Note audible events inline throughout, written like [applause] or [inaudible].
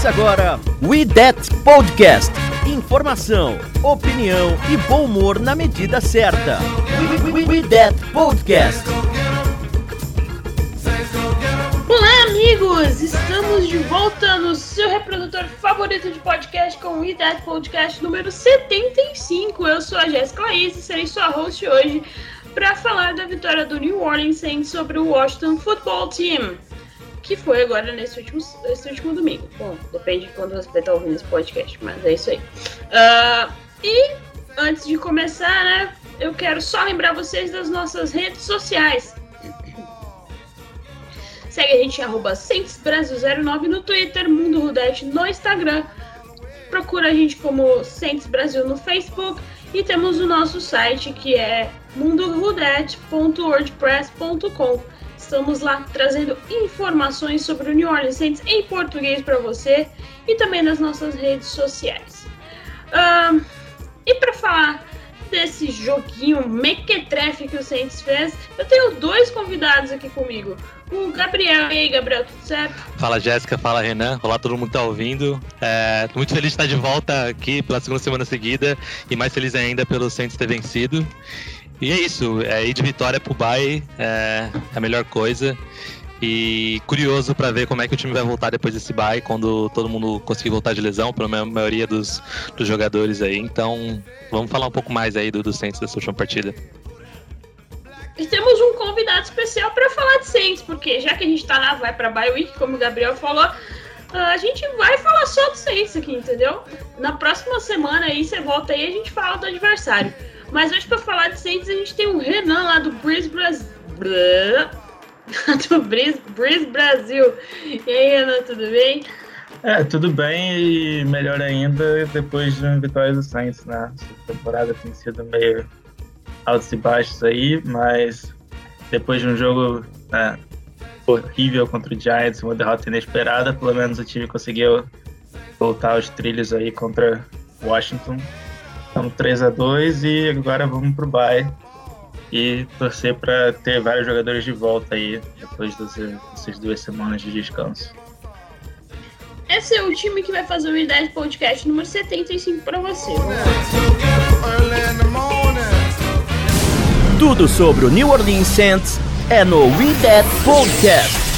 Começa agora We That Podcast. Informação, opinião e bom humor na medida certa. We, we, we That Podcast. Olá, amigos! Estamos de volta no seu reprodutor favorito de podcast com o IDET Podcast número 75. Eu sou a Jéssica Laís e serei sua host hoje para falar da vitória do New Orleans Saints sobre o Washington Football Team, que foi agora nesse último, último domingo. Bom, depende de quando você estar ouvindo esse podcast, mas é isso aí. Uh, e antes de começar, né, eu quero só lembrar vocês das nossas redes sociais. Segue a gente em arroba Brasil09 no Twitter, Mundo Rudete no Instagram. Procura a gente como Saints Brasil no Facebook. E temos o nosso site que é mundorudete.wordpress.com. Estamos lá trazendo informações sobre o New Orleans Saints em português para você e também nas nossas redes sociais. E para falar desse joguinho mequetrefe que o Saints fez, eu tenho dois convidados aqui comigo. O Gabriel. E aí, Gabriel, tudo certo? Fala Jéssica, fala Renan, olá todo mundo que tá ouvindo. É, muito feliz de estar de volta aqui pela segunda semana seguida e mais feliz ainda pelo Saints ter vencido. E é isso, é, ir de vitória pro Bay é a melhor coisa. E curioso para ver como é que o time vai voltar depois desse bye, quando todo mundo conseguir voltar de lesão, pela ma- maioria dos, dos jogadores aí. Então, vamos falar um pouco mais aí do, do Saints dessa última partida. E temos um convidado especial para falar de Saints, porque já que a gente tá na vai para Bye Week, como o Gabriel falou, a gente vai falar só do Saints aqui, entendeu? Na próxima semana aí você volta aí e a gente fala do adversário. Mas hoje para falar de Saints a gente tem o Renan lá do Breeze Brasil. [laughs] do Breeze, Breeze Brasil. E aí, Renan, tudo bem? É, tudo bem e melhor ainda depois de uma vitória do Saints, né? Essa temporada tem sido meio altos e baixos aí, mas depois de um jogo né, horrível contra o Giants, uma derrota inesperada, pelo menos o time conseguiu voltar aos trilhos aí contra Washington. Estamos 3 a 2 e agora vamos pro bye e torcer para ter vários jogadores de volta aí depois dessas duas semanas de descanso. Esse é o time que vai fazer o I10 Podcast número 75 para você. Tudo sobre o New Orleans Saints é no We That Podcast.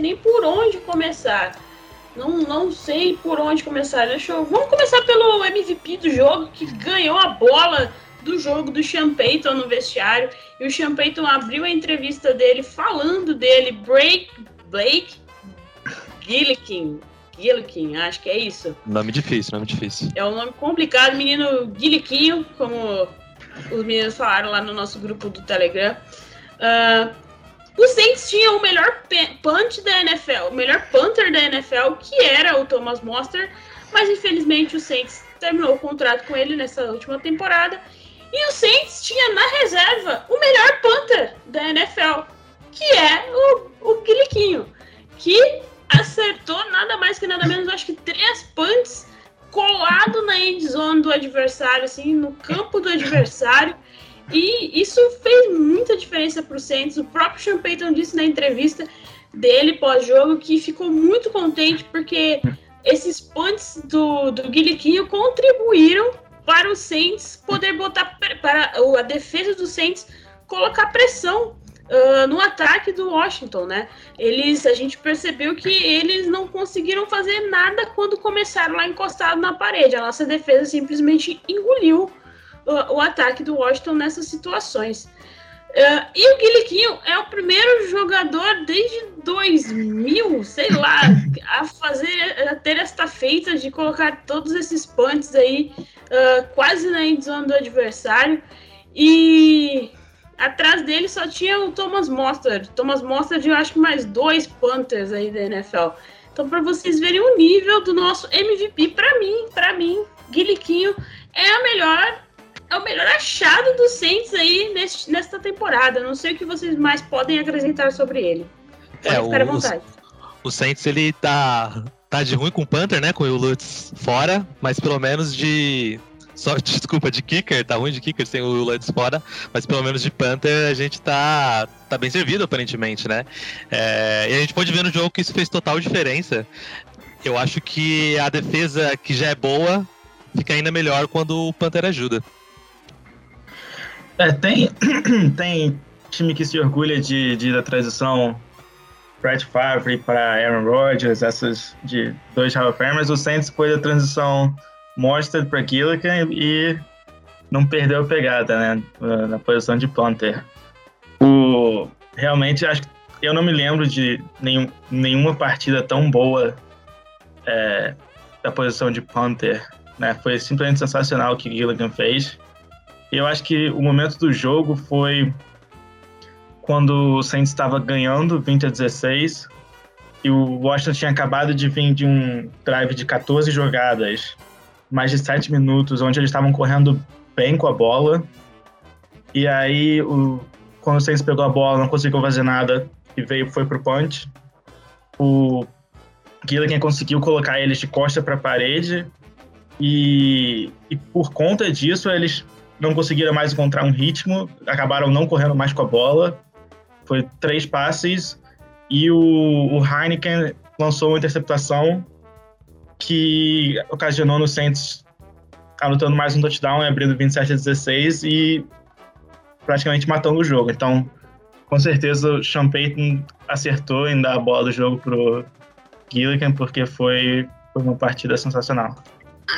Sei nem por onde começar. Não, não sei por onde começar. Deixa eu... Vamos começar pelo MVP do jogo, que ganhou a bola do jogo do Sean Payton no vestiário. E o Sean Payton abriu a entrevista dele falando dele, Blake, Blake Gillikin. Gillikin, acho que é isso. Nome difícil, nome difícil. É um nome complicado, menino Guiliquinho, como os meninos falaram lá no nosso grupo do Telegram. Ah, o Saints tinha o melhor punch da NFL, o melhor punter da NFL, que era o Thomas Monster, mas infelizmente o Saints terminou o contrato com ele nessa última temporada. E o Saints tinha na reserva o melhor punter da NFL, que é o, o Guiliquinho, que acertou nada mais que nada menos, acho que três punts colado na end zone do adversário, assim, no campo do adversário. E isso fez muita diferença para o Saints. O próprio Sean Payton disse na entrevista dele pós-jogo que ficou muito contente porque esses punts do, do Guiliquinho contribuíram para o Saints poder botar para a defesa do Saints colocar pressão ah, no ataque do Washington, né? Eles, a gente percebeu que eles não conseguiram fazer nada quando começaram lá encostado na parede. A nossa defesa simplesmente engoliu o, o ataque do Washington nessas situações. Uh, e o Guiliquinho é o primeiro jogador desde 2000, sei lá, a fazer, a ter esta feita de colocar todos esses punts aí uh, quase na endzone do adversário. E atrás dele só tinha o Thomas Mostert. Thomas Mostert, eu acho que mais dois Panthers aí da NFL. Então, para vocês verem o nível do nosso MVP, para mim, para mim, Guiliquinho é a melhor é o melhor achado do Saints aí neste, nesta temporada. Não sei o que vocês mais podem acrescentar sobre ele. Pode é, ficar o, à vontade. O, o Saints, ele tá, tá de ruim com o Panther, né? Com o Lutz fora, mas pelo menos de. Só, [laughs] desculpa, de kicker, tá ruim de kicker sem o Lutz fora, mas pelo menos de Panther a gente tá, tá bem servido, aparentemente, né? É, e a gente pode ver no jogo que isso fez total diferença. Eu acho que a defesa, que já é boa, fica ainda melhor quando o Panther ajuda. É, tem, [clears throat] tem time que se orgulha de, de da transição Brett Favre para Aaron Rodgers, essas de dois Hall of Famers. O Saints foi da transição Mostert para Gilligan e não perdeu a pegada, né, na posição de punter. O, realmente, acho que eu não me lembro de nenhum, nenhuma partida tão boa é, da posição de punter. Né? Foi simplesmente sensacional o que Gilligan fez. Eu acho que o momento do jogo foi quando o Saints estava ganhando 20 a 16 e o Washington tinha acabado de vir de um drive de 14 jogadas, mais de 7 minutos, onde eles estavam correndo bem com a bola. E aí, o, quando o Saints pegou a bola, não conseguiu fazer nada e veio foi pro punch. O Gilligan conseguiu colocar eles de costa para a parede e, e por conta disso eles não conseguiram mais encontrar um ritmo, acabaram não correndo mais com a bola. Foi três passes e o, o Heineken lançou uma interceptação que ocasionou no Saints anotando mais um touchdown e abrindo 27 a 16 e praticamente matando o jogo. Então, com certeza o Sean Payton acertou em dar a bola do jogo pro Gilligan porque foi, foi uma partida sensacional.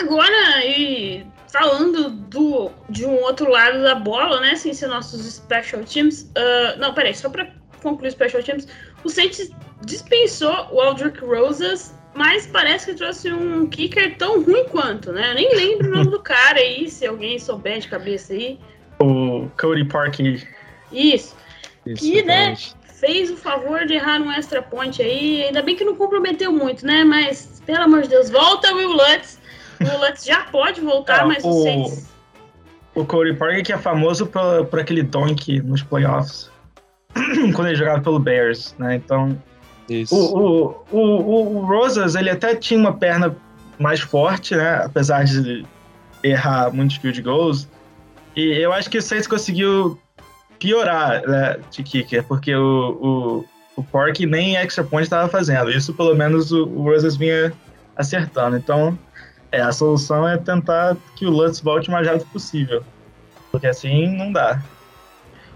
Agora, e falando do, de um outro lado da bola, né? Sem ser nossos special teams. Uh, não, peraí, só pra concluir os special teams. O Saints dispensou o Aldrich Rosas, mas parece que trouxe um kicker tão ruim quanto, né? Eu nem lembro o nome do cara aí, se alguém souber de cabeça aí. O Cody Parkey. Isso. Isso que, né, fez o favor de errar um extra point aí. Ainda bem que não comprometeu muito, né? Mas, pelo amor de Deus, volta Will Lutz o Lutz já pode voltar, é, mas o, Saints... O Cody Parker que é famoso por, por aquele donk nos playoffs. [clears throat] quando ele jogava pelo Bears, né? Então... Isso. O, o, o, o Rosas, ele até tinha uma perna mais forte, né? Apesar de errar muitos field goals. E eu acho que o Saints conseguiu piorar né, de kicker, porque o, o, o Pork nem extra point estava fazendo. Isso, pelo menos, o, o Rosas vinha acertando. Então, é, a solução é tentar que o Lutz volte o mais rápido possível. Porque assim não dá.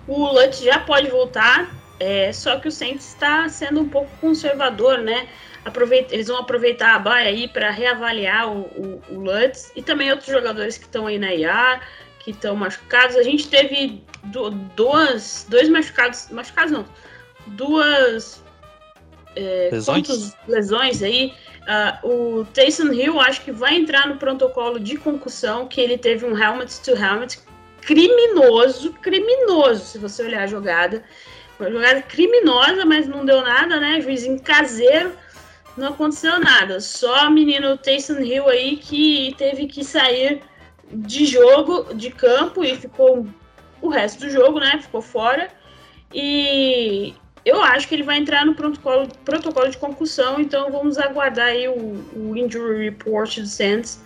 O Lutz já pode voltar, é, só que o Saints está sendo um pouco conservador, né? Aproveita, eles vão aproveitar a baia aí para reavaliar o, o, o, Lutz e também outros jogadores que estão aí na IA, que estão machucados. A gente teve do, duas, dois machucados, machucados não, duas é, lesões? lesões aí Uh, o Taysom Hill acho que vai entrar no protocolo de concussão, que ele teve um helmet to helmet criminoso, criminoso, se você olhar a jogada. Uma jogada criminosa, mas não deu nada, né? Juizinho caseiro, não aconteceu nada. Só o menino Taysom Hill aí que teve que sair de jogo, de campo e ficou o resto do jogo, né? Ficou fora. E eu acho que ele vai entrar no protocolo, protocolo de concussão, então vamos aguardar aí o, o injury report do Saints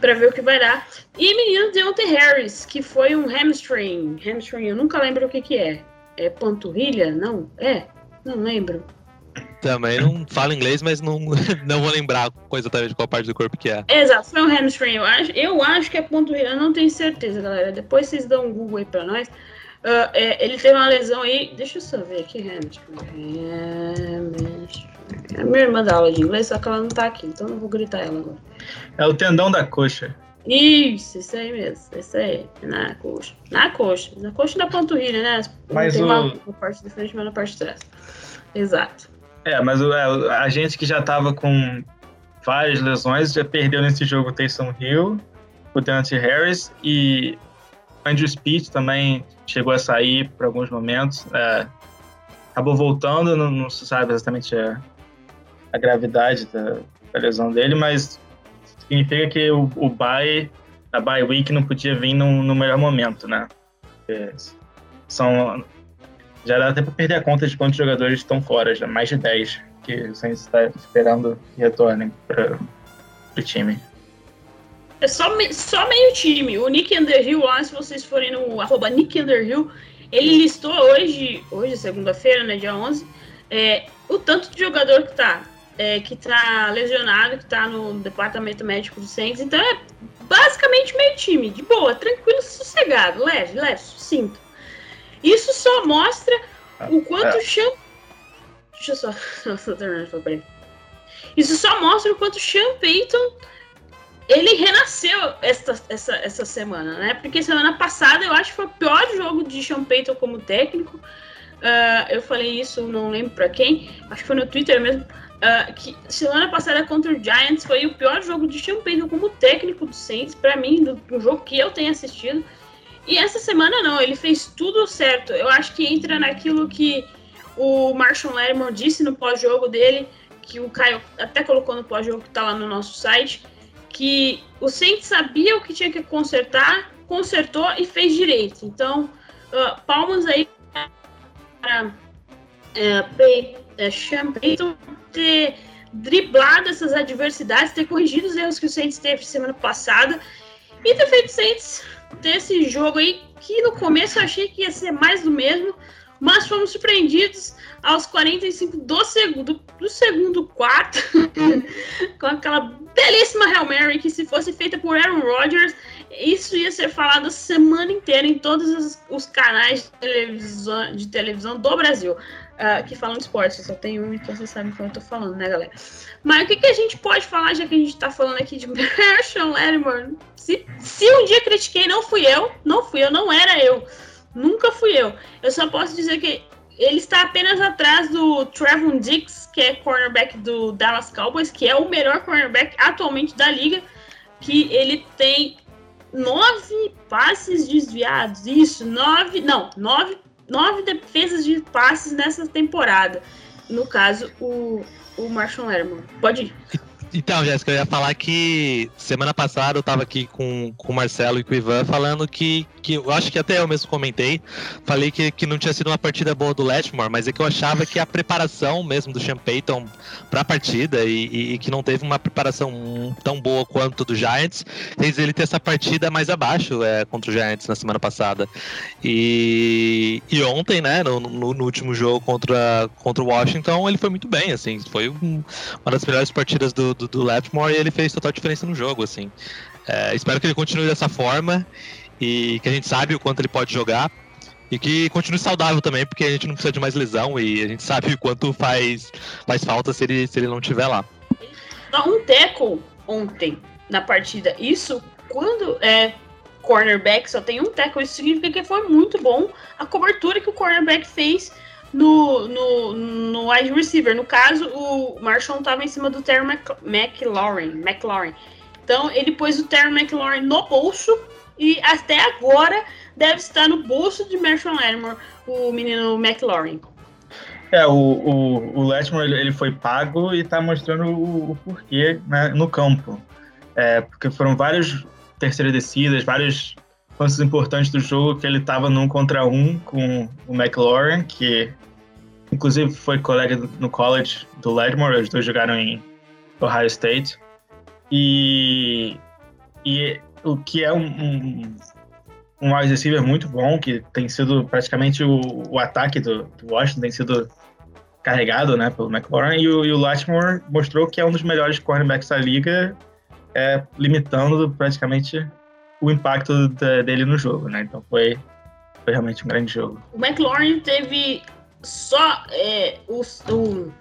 para ver o que vai dar. E menino Deontay Harris, que foi um hamstring. Hamstring, eu nunca lembro o que que é. É panturrilha? Não? É? Não lembro. Também não falo inglês, mas não, [laughs] não vou lembrar exatamente qual parte do corpo que é. Exato, foi um hamstring. Eu acho, eu acho que é panturrilha, eu não tenho certeza, galera. Depois vocês dão um Google aí pra nós. Uh, é, ele teve uma lesão aí. Deixa eu só ver aqui, Hamstring. A minha irmã dá aula de inglês, só que ela não tá aqui, então não vou gritar ela agora. É o tendão da coxa. Isso, isso aí mesmo. Isso aí. Na coxa. Na coxa. Na coxa da panturrilha, né? Mas tem o- uma, uma parte de frente, mas na parte de trás. Exato. É, mas o- é, a gente que já tava com várias lesões já perdeu nesse jogo o Taysom Hill, o Deontay Harris e Andrew Speed também chegou a sair por alguns momentos. é, acabou voltando, não, não se sabe exatamente a, a gravidade da, da lesão dele, mas significa que o, o bye, a bye week não podia vir no, no melhor momento, né? Porque são já dá até pra perder a conta de quantos jogadores estão fora, já mais de 10 que o Saints está esperando retornem para o time. É só, só meio time. O Nick Underhill, lá, se vocês forem no arroba Nick Underhill, ele listou hoje, hoje segunda-feira, né, dia 11, é, o tanto de jogador que tá, é, que tá lesionado, que tá no departamento médico do Saints. Então é basicamente meio time, de boa, tranquilo, sossegado, leve, leve, sucinto. Isso só mostra o quanto É. o Sean... Deixa eu só... [laughs] Isso só mostra o quanto o Sean Payton ele renasceu essa, essa, essa semana, né? Porque semana passada eu acho que foi o pior jogo de Sean Payton como técnico. Ah, eu falei isso, não lembro pra quem, acho que foi no Twitter mesmo. ah, que semana passada contra o Giants foi o pior jogo de Sean Payton como técnico do Saints, pra mim, do, do jogo que eu tenho assistido. E essa semana não, ele fez tudo certo. Eu acho que entra naquilo que o Marshall Lattimore disse no pós-jogo dele, que o Caio até colocou no pós-jogo que tá lá no nosso site, que o Saints sabia o que tinha que consertar, consertou e fez direito. Então, ah, palmas aí para é, Sean Payton ter driblado essas adversidades, ter corrigido os erros que o Saints teve semana passada e ter feito Saints ter esse jogo aí que no começo eu achei que ia ser mais do mesmo, mas fomos surpreendidos aos 45 do segundo, do segundo quarto [laughs] com aquela belíssima Hail Mary que se fosse feita por Aaron Rodgers, isso ia ser falado a semana inteira em todos os, canais de televisão, de televisão do Brasil. ah, que falam de esporte, só tem um, então vocês sabem o que eu tô falando, né, galera? Mas o que, que a gente pode falar, já que a gente tá falando aqui de [laughs] Marshall Lattimore? Se, se um dia critiquei, não fui eu, não fui eu, não era eu. Nunca fui eu. Eu só posso dizer que ele está apenas atrás do Trevon Diggs, que é cornerback do Dallas Cowboys, que é o melhor cornerback atualmente da liga, que ele tem nove passes desviados. Isso, nove. Não, nove, nove defesas de passes nessa temporada. No caso, o, o Marshall Lattimore. Pode ir. Então, Jéssica, eu ia falar que semana passada eu tava aqui com, com o Marcelo e com o Ivan falando que, que eu acho que até eu mesmo comentei, falei que, que não tinha sido uma partida boa do Letmore, mas é que eu achava que a preparação mesmo do Sean Payton pra partida e, e- e que não teve uma preparação tão boa quanto do Giants, fez ele ter essa partida mais abaixo é, contra o Giants na semana passada. E, e ontem, né, no, no- no último jogo contra, contra o Washington, ele foi muito bem, assim, foi um, uma das melhores partidas do, do, do Lattimore e ele fez total diferença no jogo, assim. É, espero que ele continue dessa forma e que a gente sabe o quanto ele pode jogar e que continue saudável também, porque a gente não precisa de mais lesão e a gente sabe o quanto faz, faz falta se ele, se ele não estiver lá. Dá um tackle ontem na partida. Isso quando é cornerback só tem um tackle, isso significa que foi muito bom a cobertura que o cornerback fez no, no, no wide receiver. No caso, o Marshall estava em cima do Terry Mc- McLaurin, McLaurin. Então ele pôs o Terry McLaurin no bolso e até agora deve estar no bolso de Marshall Lattimore, o menino McLaurin. É, o, o, o Latimer ele, foi pago e tá mostrando o, o porquê né, no campo. É, porque foram várias terceiras descidas, vários lances importantes do jogo que ele tava num contra um com o McLaurin, que inclusive foi colega no college do Latimer, os dois jogaram em Ohio State. E, e o que é um, um, um wide receiver muito bom, que tem sido praticamente o, o ataque do, do Washington, tem sido carregado né, pelo McLaurin, e o, e o mostrou que é um dos melhores cornerbacks da liga, é, limitando praticamente o impacto da- dele no jogo, né? Então foi, foi realmente um grande jogo. O McLaurin teve só é, o, o,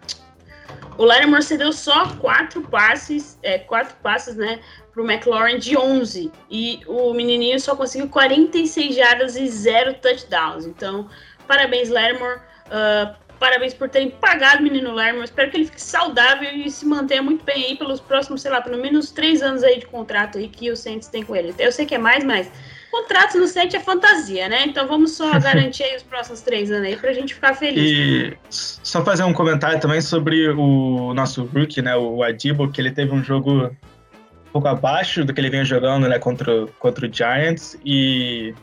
O cedeu só quatro passes, é, quatro passes, né, pro McLaurin de 11. E o menininho só conseguiu 46 jardas e zero touchdowns. Então, parabéns, Lattimore. Uh, parabéns por terem pagado o menino Lattimore. Espero que ele fique saudável e se mantenha muito bem aí pelos próximos, sei lá, pelo menos três anos aí de contrato aí que o Saints tem com ele. Eu sei que é mais, mas contratos no Saints é fantasia, né? Então vamos só [laughs] garantir aí os próximos três anos aí pra gente ficar feliz. E só fazer um comentário também sobre o nosso rookie, né? O Adibo, que ele teve um jogo um pouco abaixo do que ele vinha jogando, né? Contra, contra o Giants e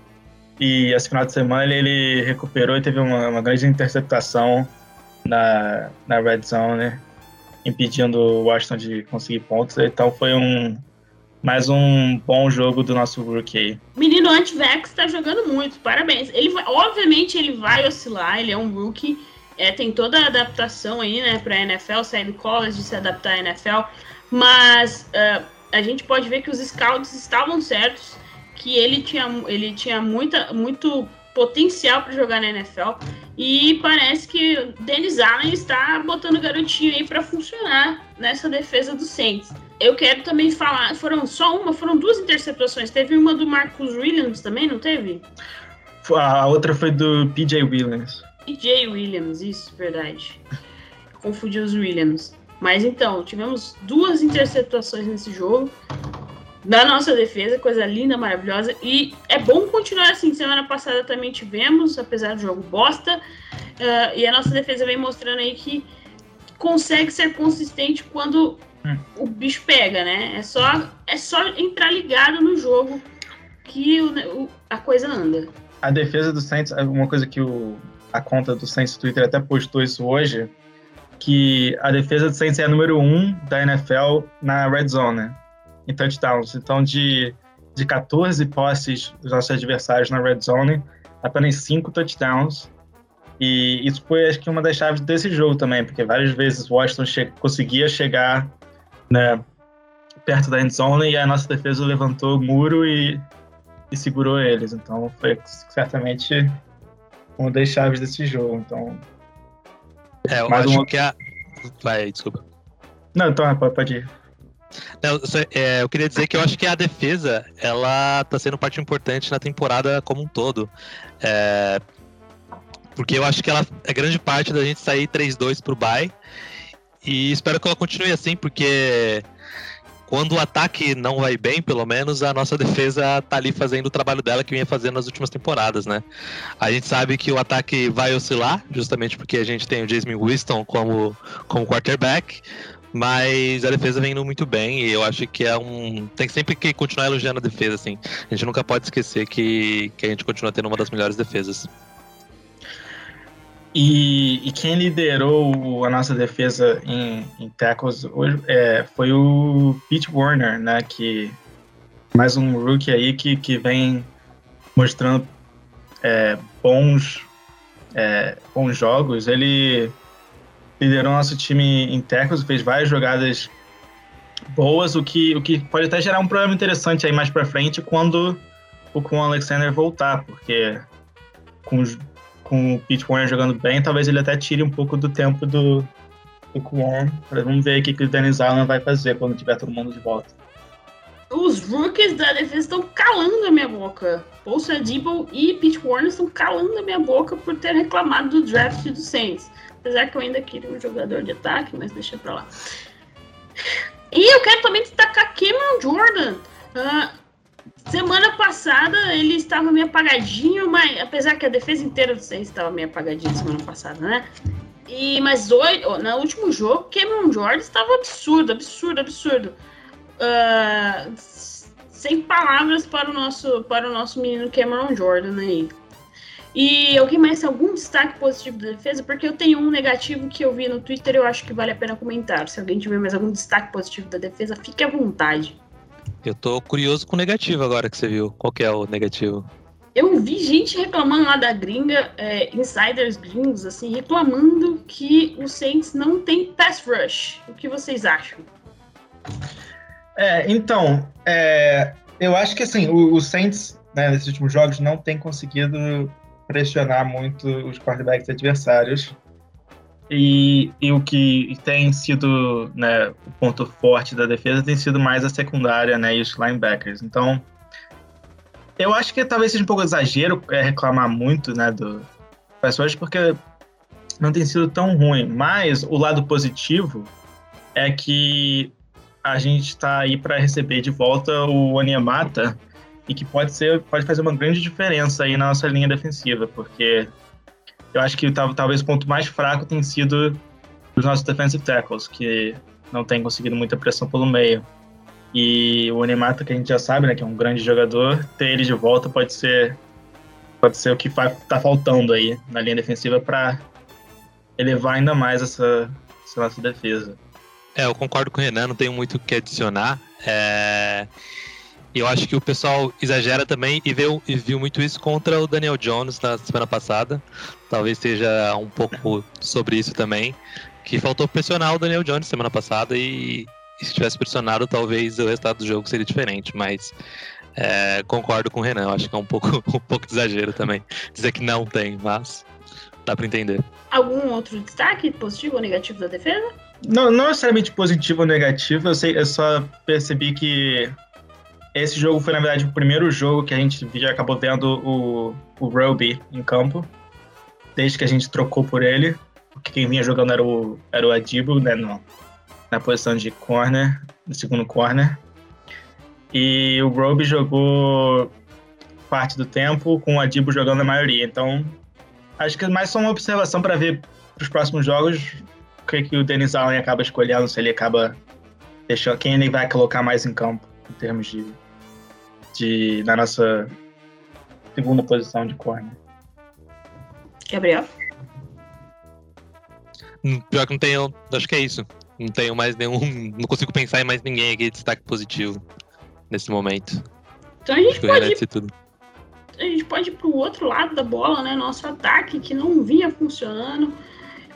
e esse final de semana ele recuperou e teve uma, uma grande interceptação na, na red zone, né? impedindo o Washington de conseguir pontos. Então foi um mais um bom jogo do nosso rookie. Menino anti-vax tá jogando muito, parabéns. Ele vai, obviamente ele vai oscilar, ele é um rookie, é, tem toda a adaptação aí, né, pra NFL, sair do college, se adaptar à NFL, mas uh, a gente pode ver que os scouts estavam certos, que ele tinha, ele tinha muita, muito potencial para jogar na NFL e parece que o Dennis Allen está botando garotinho aí para funcionar nessa defesa do Saints eu quero também falar, foram só uma, foram duas interceptações. Teve uma do Marcus Williams também, não teve? A outra foi do PJ Williams. PJ Williams, isso, verdade. [laughs] Confundi os Williams. Mas então, tivemos duas interceptações nesse jogo. Da nossa defesa, coisa linda, maravilhosa. E é bom continuar assim. Semana passada também tivemos, apesar do jogo bosta. Uh, e a nossa defesa vem mostrando aí que consegue ser consistente quando hum. o bicho pega, né? É só, é só entrar ligado no jogo que o, o, a coisa anda. A defesa do Saints, uma coisa que o, a conta do Saints Twitter até postou isso hoje, que a defesa do Saints é a número um da NFL na red zone, né? Em touchdowns. Então, de, de 14 posses dos nossos adversários na red zone, apenas 5 touchdowns. E isso foi, acho que, uma das chaves desse jogo também, porque várias vezes o Washington che conseguia chegar né, perto da endzone e a nossa defesa levantou o muro e, e segurou eles. Então foi certamente uma das chaves desse jogo. Então. É, eu acho uma... que a. Vai, desculpa. Não, então pode ir. Não, é, eu queria dizer que eu acho que a defesa ela tá sendo parte importante na temporada como um todo. É, porque eu acho que ela é grande parte da gente sair 3-2 pro bye e espero que ela continue assim, porque quando o ataque não vai bem, pelo menos a nossa defesa tá ali fazendo o trabalho dela que vinha fazendo nas últimas temporadas, né? A gente sabe que o ataque vai oscilar, justamente porque a gente tem o Jason Winston como, como quarterback, mas a defesa vem indo muito bem e eu acho que é um. Tem sempre que continuar elogiando a defesa, assim. A gente nunca pode esquecer que, que a gente continua tendo uma das melhores defesas. E, e, quem liderou a nossa defesa em, em tackles hoje é, foi o Pete Warner, né? Que mais um rookie aí que, que vem mostrando é, bons, é, bons jogos. Ele liderou nosso time em tackles, fez várias jogadas boas, o que, o que pode até gerar um problema interessante aí mais para frente quando o Con Alexander voltar, porque com com o Pete Warner jogando bem, talvez ele até tire um pouco do tempo do, do Kwon. Vamos ver o que, que o Dennis Allen vai fazer quando tiver todo mundo de volta. Os rookies da defesa estão calando a minha boca. Bolsa Debo e Pete Warner estão calando a minha boca por ter reclamado do draft do Saints. Apesar que eu ainda queria um jogador de ataque, mas deixa pra lá. E eu quero também destacar Cameron Jordan. Uh, Semana passada ele estava meio apagadinho, mas apesar que a defesa inteira do Saints estava meio apagadinha semana passada, né? E, mas hoje, no último jogo, Cameron Jordan estava absurdo, absurdo, absurdo. Uh, sem palavras para o nosso para o nosso menino Cameron Jordan aí. E alguém mais tem algum destaque positivo da defesa? Porque eu tenho um negativo que eu vi no Twitter e eu acho que vale a pena comentar. Se alguém tiver mais algum destaque positivo da defesa, fique à vontade. Eu tô curioso com o negativo agora que você viu. Qual que é o negativo? Eu vi gente reclamando lá da gringa, é, insiders gringos, assim, reclamando que o Saints não tem pass rush. O que vocês acham? É, então, é, eu acho que assim, o, o Saints, né, nesses últimos jogos, não tem conseguido pressionar muito os quarterbacks adversários. E, e o que tem sido né, o ponto forte da defesa tem sido mais a secundária né, e os linebackers. Então, eu acho que talvez seja um pouco exagero é, reclamar muito né, do pessoas, porque não tem sido tão ruim. Mas o lado positivo é que a gente está aí para receber de volta o Onyemata e que pode ser pode fazer uma grande diferença aí na nossa linha defensiva, porque eu acho que talvez o ponto mais fraco tem sido os nossos defensive tackles, que não tem conseguido muita pressão pelo meio. E o Animata, que a gente já sabe, né, que é um grande jogador, ter ele de volta pode ser pode ser o que está faltando aí na linha defensiva para elevar ainda mais essa, essa nossa defesa. É, eu concordo com o Renan, não tenho muito o que adicionar. É... Eu acho que o pessoal exagera também e viu, e viu muito isso contra o Daniel Jones na semana passada. Talvez seja um pouco sobre isso também. Que faltou pressionar o Daniel Jones semana passada e, e se tivesse pressionado, talvez o resultado do jogo seria diferente. Mas é, concordo com o Renan, acho que é um pouco, [laughs] um pouco de exagero também. Dizer que não tem, mas dá para entender. Algum outro destaque positivo ou negativo da defesa? Não, não necessariamente positivo ou negativo, eu, sei, eu só percebi que esse jogo foi, na verdade, o primeiro jogo que a gente já acabou vendo o, o Roby em campo, desde que a gente trocou por ele. Porque quem vinha jogando era o, era o Adibo, né, no, na posição de corner, no segundo corner. E o Roby jogou parte do tempo com o Adibo jogando a maioria. Então, acho que é mais só uma observação para ver para os próximos jogos o que, que o Denis Allen acaba escolhendo, se ele acaba deixando quem ele vai colocar mais em campo em termos de de, na nossa segunda posição de corner. Gabriel? Hum, pior que não tenho, acho que é isso. Não tenho mais nenhum, não consigo pensar em mais ninguém aqui de destaque positivo nesse momento. Então a gente pode ir, tudo. a gente pode ir pro outro lado da bola, né? Nosso ataque que não vinha funcionando.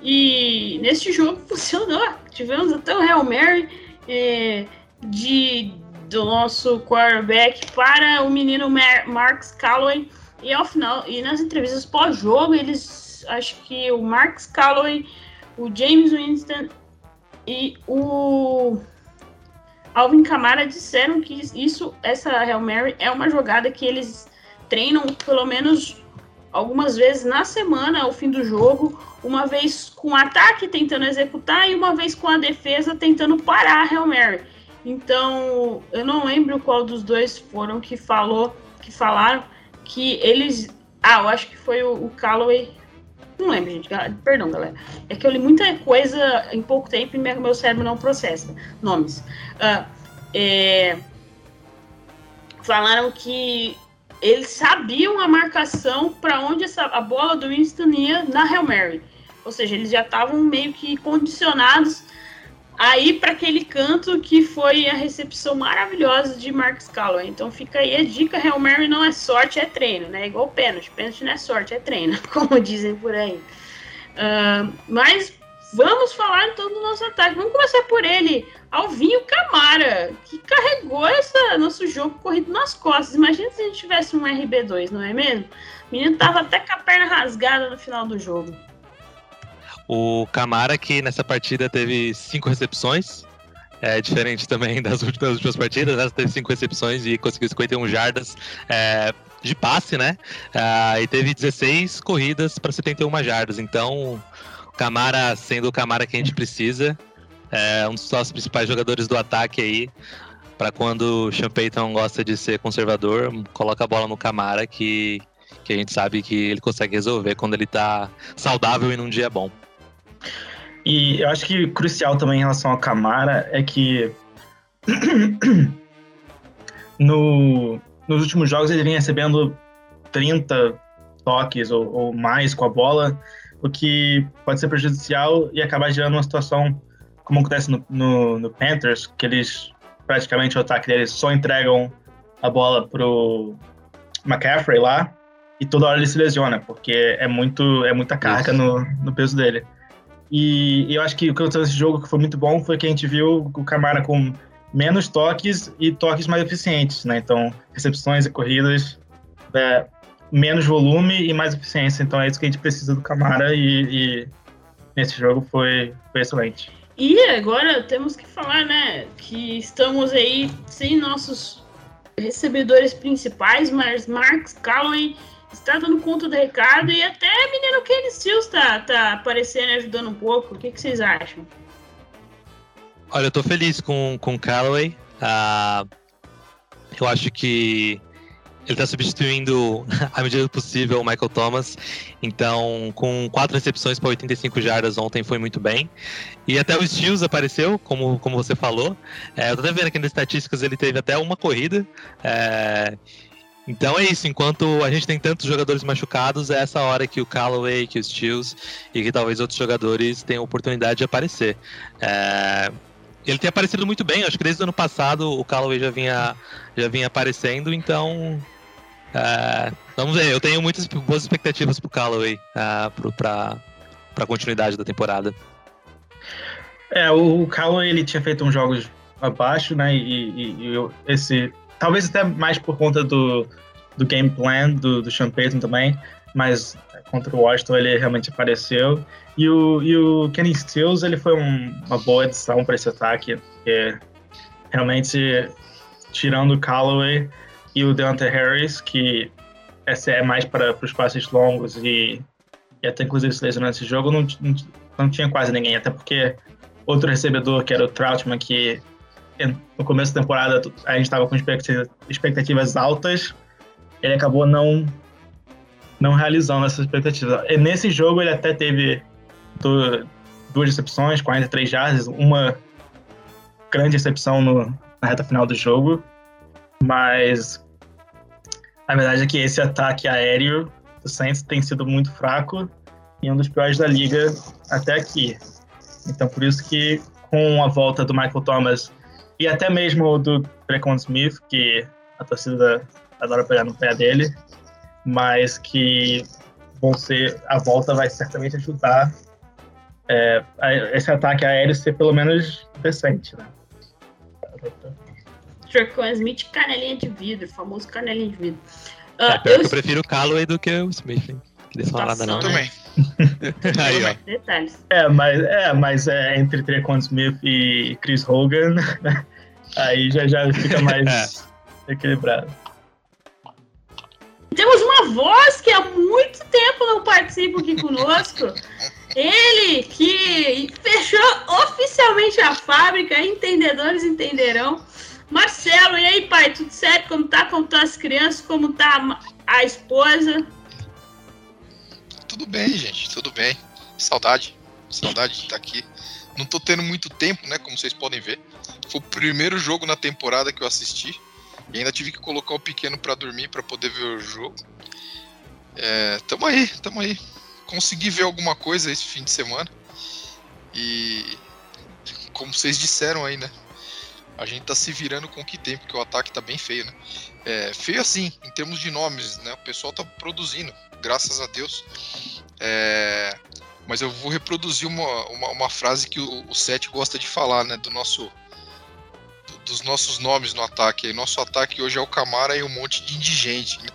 E nesse jogo [laughs] funcionou. Tivemos até o Real Mary é, de do nosso quarterback para o menino Mar Marcus Calloway. E ao final, e nas entrevistas pós-jogo, eles acho que o Marcus Calloway, o James Winston e o Alvin Kamara disseram que isso, essa Hail Mary é uma jogada que eles treinam pelo menos algumas vezes na semana ao fim do jogo, uma vez com ataque tentando executar e uma vez com a defesa tentando parar a Hail Mary. Então, eu não lembro qual dos dois foram que falou, que falaram que eles. Ah, eu acho que foi o, o Calloway. Não lembro, gente. Perdão, galera. É que eu li muita coisa em pouco tempo e meu cérebro não processa nomes. Ah, é... Falaram que eles sabiam a marcação para onde essa, a bola do Winston ia na Hail Mary. Ou seja, eles já estavam meio que condicionados aí para aquele canto que foi a recepção maravilhosa de Marcos Calloway. Então fica aí a dica, Real Mary não é sorte, é treino, né? Igual pênalti, pênalti não é sorte, é treino, [laughs] como dizem por aí. Uh, mas vamos falar então do nosso ataque. Vamos começar por ele, Alvinho Camara, que carregou esse nosso jogo corrido nas costas. Imagina se a gente tivesse um RB2, não é mesmo? O menino tava até com a perna rasgada no final do jogo. O Camara, que nessa partida teve cinco recepções, é diferente também [laughs] das últimas, últimas partidas, né? teve cinco recepções e conseguiu 51 jardas é, de passe, né? É, e teve 16 corridas para 71 jardas. Então, Camara, sendo o Camara que a gente precisa, é um dos nossos principais jogadores do ataque aí. Para quando o Sean Payton gosta de ser conservador, coloca a bola no Camara que, que a gente sabe que ele consegue resolver quando ele tá saudável e num dia bom. E eu acho que crucial também em relação ao Camara é que [clears throat] no, nos últimos jogos ele vinha recebendo 30 toques ou, ou, mais com a bola, o que pode ser prejudicial e acabar gerando uma situação como acontece no, no, no Panthers, que eles praticamente o ataque deles só entregam a bola pro McCaffrey lá e toda hora ele se lesiona, porque é muito é muita carga no, no peso dele. E, eu acho que o que aconteceu nesse jogo que foi muito bom foi que a gente viu o Camara com menos toques e toques mais eficientes, né? Então, recepções e corridas, é, menos volume e mais eficiência. Então, é isso que a gente precisa do Camara e, e nesse jogo foi, foi excelente. E agora temos que falar, né, que estamos aí sem nossos recebedores principais, mas Marcos Calloway está dando conta do recado e até menino Kenny Stills tá, tá aparecendo e ajudando um pouco. O que, que vocês acham? Olha, eu tô feliz com, com o Callaway. Uh, eu acho que ele está substituindo, [laughs] à medida do possível, o Michael Thomas. Então, com quatro recepções para 85 jardas ontem foi muito bem. E até o Stills apareceu, como, como você falou. É, eu tô até vendo aqui nas estatísticas, ele teve até uma corrida. É, então é isso, enquanto a gente tem tantos jogadores machucados, é essa hora que o Callaway, que o Stills e que talvez outros jogadores tenham oportunidade de aparecer. É, ele tem aparecido muito bem, acho que desde o ano passado o Callaway já vinha, já vinha aparecendo, então é, vamos ver, eu tenho muitas boas expectativas pro Callaway uh, para a continuidade da temporada. É, o Callaway ele tinha feito uns jogos abaixo, né? E, e, e esse. Talvez até mais por conta do, do game plan do, do Sean Payton também, mas contra o Washington ele realmente apareceu. E o, e o Kenny Stills ele foi um, uma boa adição para esse ataque, porque realmente, tirando o Callaway, e o Deontay Harris, que esse é mais para, para os passes longos e, e até inclusive se lesionou nesse jogo, não, não, não, tinha quase ninguém, até porque outro recebedor, que era o Troutman, que no começo da temporada a gente estava com expectativas altas, ele acabou não não realizando essas expectativas. E nesse jogo ele até teve duas recepções, 43 jardas, uma grande recepção no, na reta final do jogo, mas a verdade é que esse ataque aéreo do Saints tem sido muito fraco e um dos piores da liga até aqui. Então, por isso que com a volta do Michael Thomas e até mesmo do Brecon Smith, que a torcida adora pegar no pé dele, mas que vão ser a volta vai certamente ajudar é, esse ataque aéreo ser pelo menos decente, né? Tracon Smith, canelinha de vidro, famoso canelinha de vidro. Uh, é, eu... eu... prefiro o Calloway do que o Smith, hein? Queria falar nada não. Também. [laughs] Aí, ó. Detalhes. É, mas é, mas é entre Tracon Smith e Chris Hogan, [laughs] aí já, já fica mais [laughs] é. equilibrado. Temos uma voz que há muito tempo não participa aqui conosco. Ele que fechou oficialmente a fábrica, entendedores entenderão. Marcelo, e aí, pai? Tudo certo? Como tá? Como estão as crianças? Como tá a esposa? Tudo bem, gente, tudo bem. Saudade, saudade de estar aqui. Não tô tendo muito tempo, né? Como vocês podem ver. Foi o primeiro jogo na temporada que eu assisti. E ainda tive que colocar o pequeno para dormir para poder ver o jogo. É, tamo aí, tamo aí. Consegui ver alguma coisa esse fim de semana. E como vocês disseram aí, né? A gente tá se virando com o que tem, porque o ataque tá bem feio, né? É, feio assim, em termos de nomes, né? O pessoal tá produzindo, graças a Deus. É, mas eu vou reproduzir uma, uma, uma frase que o, o Seth gosta de falar, né? Do nosso, do, dos nossos nomes no ataque. nosso ataque hoje é o Camara e um monte de indigente. [laughs]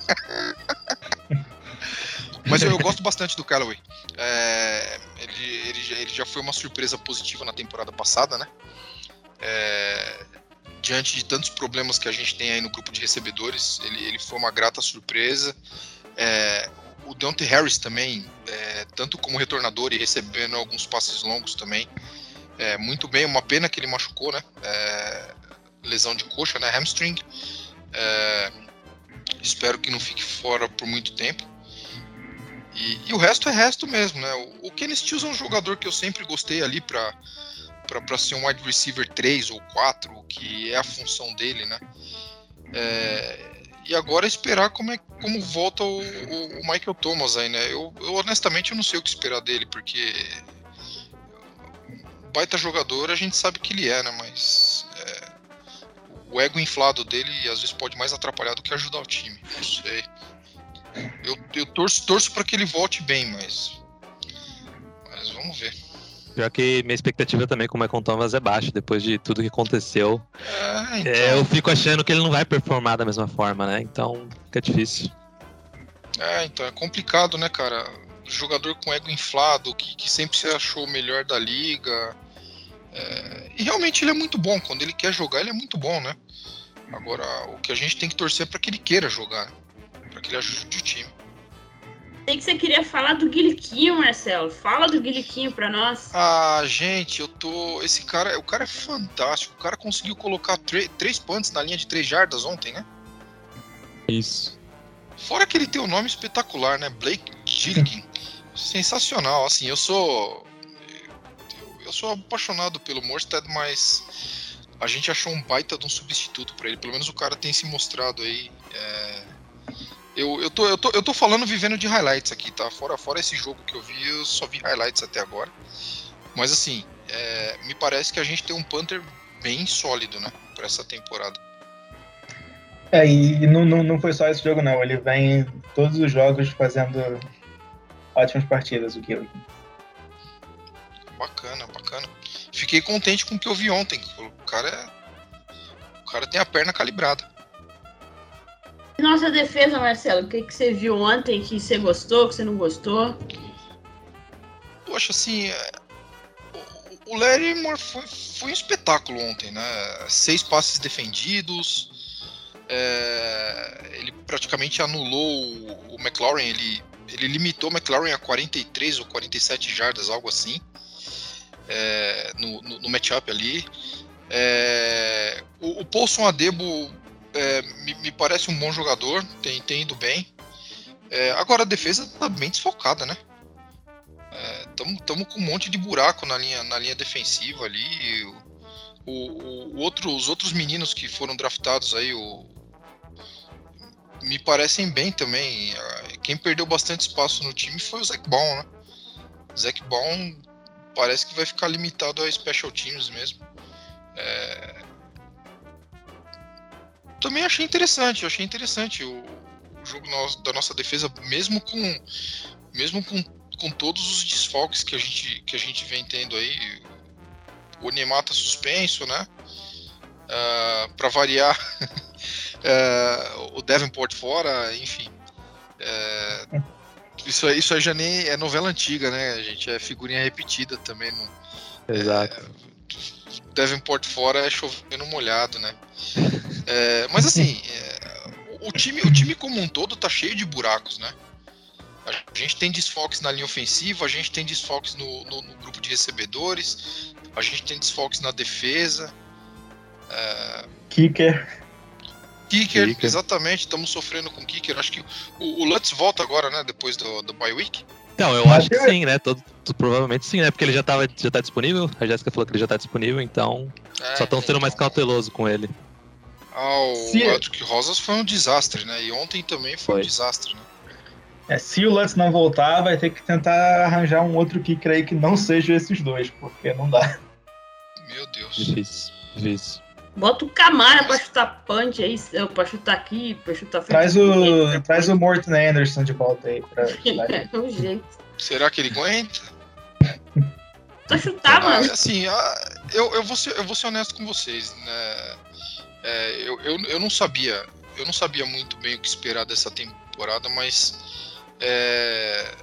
Mas eu, eu, gosto bastante do Callaway. É, ele, ele, ele, já foi uma surpresa positiva na temporada passada, né? É, diante de tantos problemas que a gente tem aí no grupo de recebedores, ele, ele foi uma grata surpresa. É, o Dante Harris também, é, tanto como retornador e recebendo alguns passes longos também, é, muito bem. Uma pena que ele machucou, né? É, lesão de coxa, né? Hamstring. É, espero que não fique fora por muito tempo. E, e, o resto é resto mesmo, né? O, o Kenny Stills é um jogador que eu sempre gostei ali para para ser um wide receiver 3 ou 4, que é a função dele, né? É, e agora esperar como, é, como volta o, o, o, Michael Thomas aí, né? Eu, eu, honestamente eu não sei o que esperar dele, porque baita jogador a gente sabe que ele é, né? Mas é, o ego inflado dele às vezes pode mais atrapalhar do que ajudar o time. Não sei. Eu, eu torço, torço para que ele volte bem, mas. Mas vamos ver. Pior que minha expectativa também com o Michael Thomas é baixa, depois de tudo que aconteceu. Ah, então... é, eu fico achando que ele não vai performar da mesma forma, né? Então fica difícil. É, então é complicado, né, cara? jogador com ego inflado, que, que sempre se achou o melhor da liga. É, e realmente ele é muito bom. Quando ele quer jogar, ele é muito bom, né? Agora, o que a gente tem que torcer é para que ele queira jogar, para que ele ajude o time. Sei que você queria falar do Guiliquinho, Marcelo. Fala do Guiliquinho pra nós. Ah, gente, eu tô. Esse cara, o cara é fantástico. O cara conseguiu colocar três punts na linha de três jardas ontem, né? Isso. Fora que ele tem um nome espetacular, né? Blake Gilligan. Sensacional. Assim, eu sou. Eu sou apaixonado pelo Morstead, mas a gente achou um baita de um substituto para ele. Pelo menos o cara tem se mostrado aí. É eu, eu, tô, eu, tô, eu tô falando vivendo de highlights aqui, tá? Fora, fora esse jogo que eu vi, eu só vi highlights até agora. Mas assim, é, me parece que a gente tem um Panther bem sólido, né? Pra essa temporada. É, e não, não, não foi só esse jogo, não. Ele vem todos os jogos fazendo ótimas partidas, o Gilligan. Bacana, bacana. Fiquei contente com o que eu vi ontem. O cara é. O cara tem a perna calibrada. Nossa defesa, Marcelo, o que, que você viu ontem que você gostou, que você não gostou? Poxa, assim, é, o Larry Moore foi, foi um espetáculo ontem, né? Seis passes defendidos, é, ele praticamente anulou o, McLaurin, ele, ele limitou o McLaurin a 43 ou 47 jardas, algo assim, é, no, no, no matchup ali. É, o, o Paulson Adebo é, me, me, parece um bom jogador, tem, tem ido bem. É, agora a defesa tá bem desfocada, né? Estamos é, com um monte de buraco na linha, na linha defensiva ali. O, o, o outro, os outros meninos que foram draftados aí, o, me parecem bem também. Quem perdeu bastante espaço no time foi o Zac Baum, né? Zac Baum parece que vai ficar limitado a special teams mesmo. É, também achei interessante, achei interessante o, o jogo da nossa defesa, mesmo com mesmo com, com todos os desfalques que a gente que a gente vem tendo aí. O Neymar tá suspenso, né? Uh, ah, para variar, uh, [laughs] o Davenport fora, enfim. Uh, isso, aí, isso aí já nem é novela antiga, né? A gente é figurinha repetida também. No, Exato. É, Davenport fora é chovendo molhado, né? [laughs] É, mas assim, é, o, time, o time como um todo tá cheio de buracos, né? A gente tem desfoques na linha ofensiva, a gente tem desfoques no, no, no grupo de recebedores, a gente tem desfoques na defesa. É... Kicker. Kicker. Kicker, exatamente, estamos sofrendo com Kicker. Acho que o, o Lutz volta agora, né? Depois do, do bye week. Então, eu acho que sim, né? Todo, provavelmente sim, né? Porque ele já, tava, já tá disponível. A Jéssica falou que ele já tá disponível, então é, só estão sendo mais então. cauteloso com ele. Ah, o Se... Rosas foi um desastre, né? E ontem também foi, foi. um desastre, né? É, se o Lutz não voltar, vai ter que tentar arranjar um outro kicker aí que não seja esses dois, porque não dá. Meu Deus. Difícil, difícil. Bota o Camara pra chutar punch aí, pra chutar aqui, pra chutar frente. Traz o, traz o Morton Anderson de volta aí pra [laughs] É um jeito. Será que ele aguenta? Só chutar, ah, mano. Assim, ah, eu, eu, vou ser, eu vou ser honesto com vocês, né? É, eu, eu, eu não sabia, eu não sabia muito bem o que esperar dessa temporada, mas é,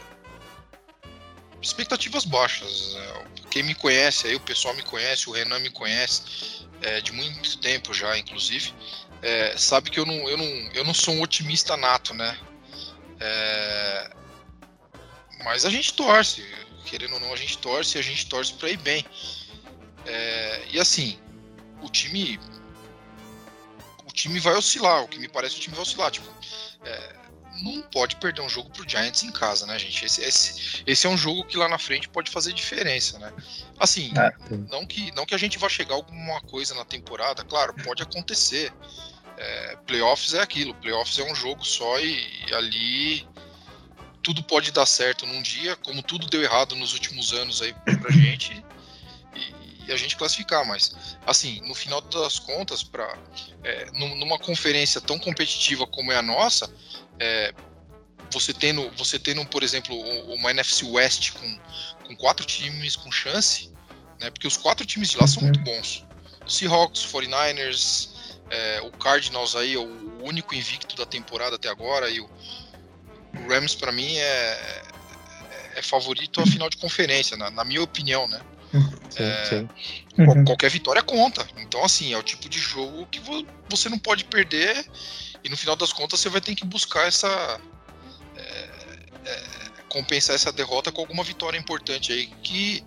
expectativas baixas. Né? Quem me conhece aí, o pessoal me conhece, o Renan me conhece é, de muito tempo já, inclusive, é, sabe que eu não, eu, não, eu não sou um otimista nato, né? É, mas a gente torce, querendo ou não, a gente torce e a gente torce para ir bem. É, e assim, o time time vai oscilar. O que me parece, o time vai oscilar. Tipo, é, não pode perder um jogo pro Giants em casa, né, gente? Esse, esse, esse é um jogo que lá na frente pode fazer diferença, né? Assim, é. não, que, não que a gente vá chegar a alguma coisa na temporada, claro, pode acontecer. É, playoffs é aquilo, playoffs é um jogo só e, e ali tudo pode dar certo num dia, como tudo deu errado nos últimos anos aí pra gente e a gente classificar, mas assim, no final das contas, para é, numa conferência tão competitiva como é a nossa, é, você tendo, você tendo, por exemplo, uma NFC West com, com quatro times com chance, né? Porque os quatro times de lá são muito bons. Seahawks, 49ers, é, o Cardinals aí é o único invicto da temporada até agora e o, o Rams para mim é, é favorito a final de conferência, na, na minha opinião, né? Sim, É, sim. Uhum. Qualquer vitória conta. Então, assim, é o tipo de jogo que vo- você não pode perder e no final das contas você vai ter que buscar essa. é, é, compensar essa derrota com alguma vitória importante aí que,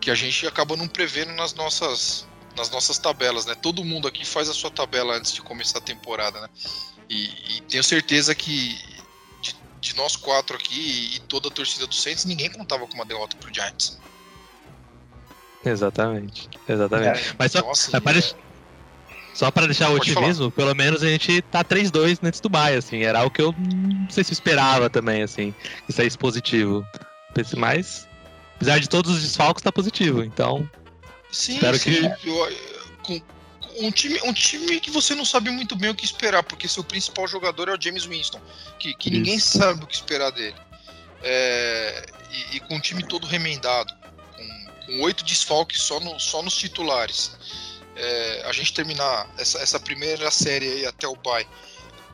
que a gente acaba não prevendo nas nossas, nas nossas tabelas, né? Todo mundo aqui faz a sua tabela antes de começar a temporada, né? E, e tenho certeza que de, de nós quatro aqui e toda a torcida do Saints, ninguém contava com uma derrota pro Giants. Exatamente. Exatamente. Mas só, assim, mas para deix- só para deixar o otimismo, pelo menos a gente tá 3-2 antes do Dubai, assim. Era algo que eu não sei se esperava também, assim, que saísse positivo. Mas, apesar de todos os desfalques, tá positivo. Então, Sim, Espero sim. que- Eu- um, time, um time que você não sabe muito bem o que esperar, porque seu principal jogador é o James Winston, que, que ninguém sabe o que esperar dele. É, e, e com o time todo remendado, com, oito desfalques só, no, só nos titulares. É, a gente terminar essa, essa primeira série aí até o bye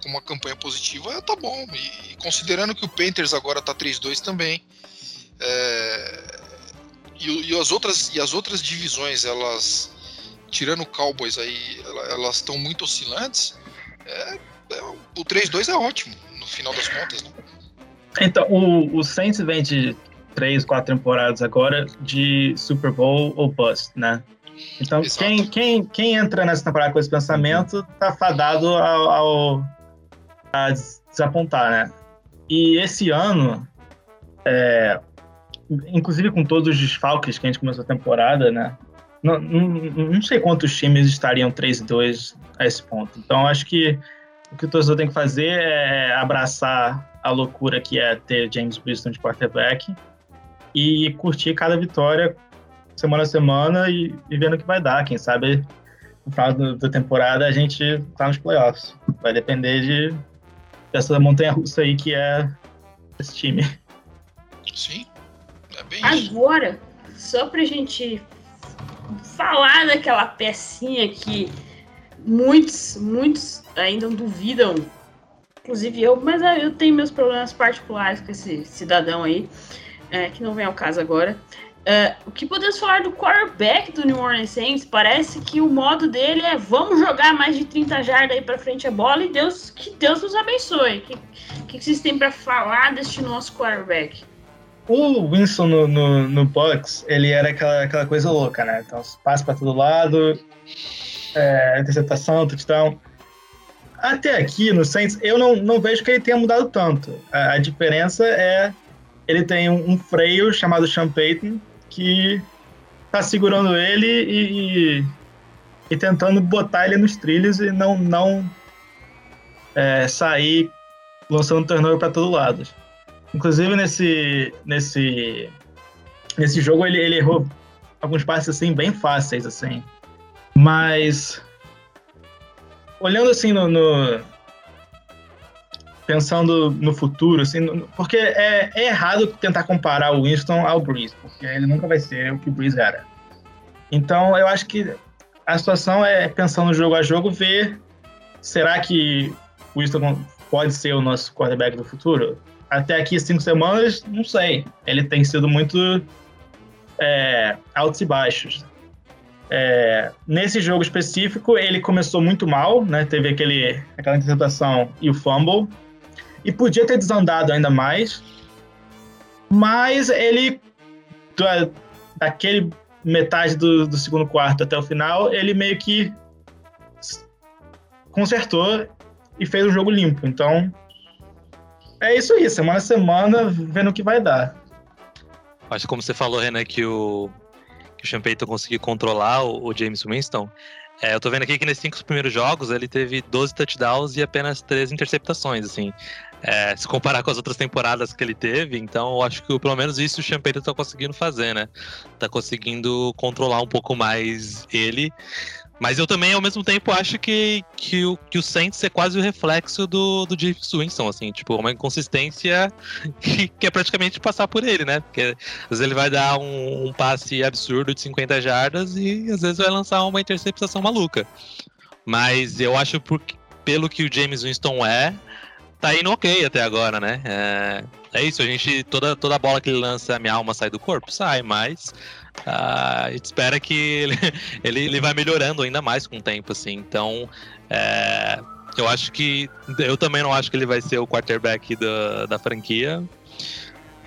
com uma campanha positiva, tá bom. E, e considerando que o Panthers agora tá 3-2 também. é, e, e as outras, e as outras divisões, elas, tirando o Cowboys aí, ela- elas estão muito oscilantes. É, é, o 3-2 é ótimo, no final das contas, né? Então, o, o Saints vem de três, quatro temporadas agora de Super Bowl ou bust, né? Então, Exato. quem, quem, quem entra nessa temporada com esse pensamento tá fadado ao, ao- a des- desapontar, né? E esse ano, é, inclusive com todos os desfalques que a gente começou a temporada, né? Não, não, não sei quantos times estariam 3-2 a esse ponto. Então, acho que o que o torcedor tem que fazer é abraçar a loucura que é ter James Winston de quarterback e curtir cada vitória semana a semana e, e vendo o que vai dar. Quem sabe no final do- da temporada a gente tá nos playoffs. Vai depender de dessa montanha russa aí que é esse time. Sim, é bem isso. Agora, só pra gente falar daquela pecinha que muitos, muitos ainda duvidam, inclusive eu, mas eu tenho meus problemas particulares com esse cidadão aí, é, que não vem ao caso agora. É, o que podemos falar do quarterback do New Orleans Saints? Parece que o modo dele é vamos jogar mais de 30 jardas aí pra frente a bola e Deus, que Deus nos abençoe. O que, que vocês têm pra falar deste nosso quarterback? O Winston no, no, no Bucks, ele era aquela, aquela coisa louca, né? Então, passa pra todo lado, é, interceptação, touchdown. Até aqui no Saints, eu não, não vejo que ele tenha mudado tanto. A, a diferença é ele tem um, um freio chamado Payton que tá segurando ele e, e, e tentando botar ele nos trilhos e não, não é, sair lançando turnover para todo lado. Inclusive nesse nesse nesse jogo ele, ele errou alguns passes assim bem fáceis assim, mas olhando assim no, no- pensando no futuro assim, porque é, é errado tentar comparar o Winston ao Breeze, porque ele nunca vai ser o que o Breeze era. Então eu acho que a situação é pensando jogo a jogo ver será que o Winston pode ser o nosso quarterback do futuro? até aqui cinco semanas, não sei. Ele tem sido muito é, altos e baixos. É, nesse jogo específico, ele começou muito mal, né? Teve aquele, aquela interceptação e o fumble. E podia ter desandado ainda mais. Mas ele, da, daquele metade do, do segundo quarto até o final, ele meio que consertou e fez o jogo limpo. Então, é isso aí, semana a semana, vendo o que vai dar. Acho que como você falou, Renan, que o, que o Sean Payton conseguiu controlar o, o James Winston. É, eu tô vendo aqui que nesses cinco primeiros jogos ele teve 12 touchdowns e apenas 3 interceptações, assim. É, se comparar com as outras temporadas que ele teve, então eu acho que pelo menos isso o Payton tá conseguindo fazer, né? Tá conseguindo controlar um pouco mais ele. Mas eu também, ao mesmo tempo, acho que, que, o, que o Saints é quase o reflexo do, do James Winston, assim, tipo, uma inconsistência [laughs] que, que é praticamente passar por ele, né? Porque às vezes ele vai dar um, um passe absurdo de 50 jardas e às vezes vai lançar uma interceptação maluca. Mas eu acho pelo que o James Winston é, tá indo ok até agora, né? É, é isso, a gente. Toda, toda bola que ele lança, a minha alma sai do corpo, sai, mas. Uh, a gente espera que ele, [laughs] ele, ele vai melhorando ainda mais com o tempo, assim. Então, é, eu acho que. Eu também não acho que ele vai ser o quarterback da, da franquia.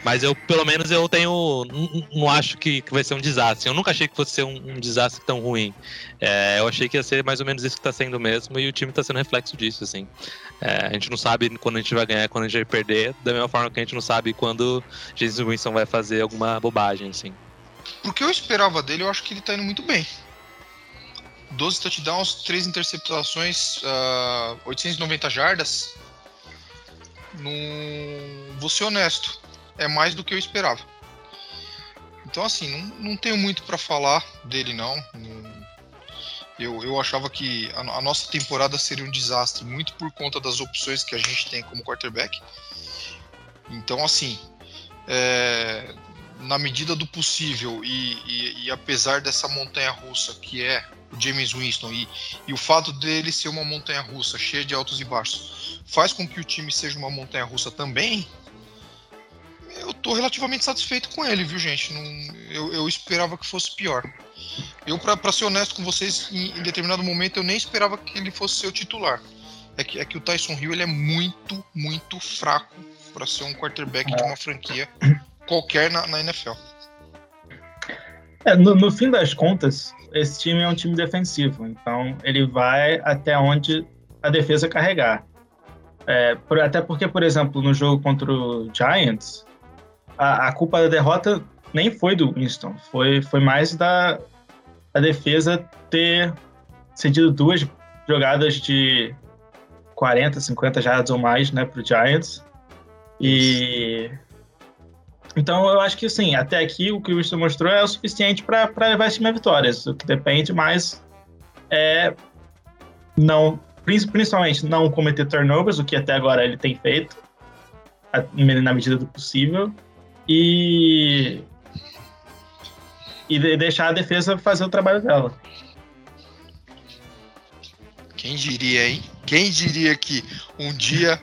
Mas eu, pelo menos, eu tenho. Não, acho que, que, vai ser um desastre. Eu nunca achei que fosse ser um, um desastre tão ruim. É, eu achei que ia ser mais ou menos isso que está sendo mesmo, e o time está sendo reflexo disso, assim. É, a gente não sabe quando a gente vai ganhar, quando a gente vai perder, da mesma forma que a gente não sabe quando Jason Winston vai fazer alguma bobagem, assim. Porque eu esperava dele, eu acho que ele está indo muito bem. 12 touchdowns, 3 interceptações, uh, 890 jardas. Num... Vou ser honesto é mais do que eu esperava. Então, assim, não, não tenho muito para falar dele, não. Eu, eu achava que a, a, nossa temporada seria um desastre, muito por conta das opções que a gente tem como quarterback. Então, assim, é, na medida do possível e, e, e, apesar dessa montanha russa que é o James Winston e, e o fato dele ser uma montanha russa cheia de altos e baixos, faz com que o time seja uma montanha russa também tô relativamente satisfeito com ele, viu, gente? Não, eu, eu esperava que fosse pior. Eu, para ser honesto com vocês, em, em, determinado momento eu nem esperava que ele fosse ser o titular. É que, é que o Tyson Hill ele é muito, muito fraco para ser um quarterback é. de uma franquia qualquer na, na NFL. É, no, no, fim das contas, esse time é um time defensivo, então ele vai até onde a defesa carregar. É, por, até porque, por exemplo, no jogo contra o Giants, a, a, culpa da derrota nem foi do Winston, foi, foi mais da, da defesa ter cedido duas jogadas de 40, 50 jardas ou mais né, para o Giants. E. Então eu acho que sim, até aqui o que o Winston mostrou é o suficiente para levar esse time a vitórias. O que depende mais é não, principalmente não cometer turnovers, o que até agora ele tem feito, na medida do possível, e e deixar a defesa fazer o trabalho dela. Quem diria, hein? Quem diria que um dia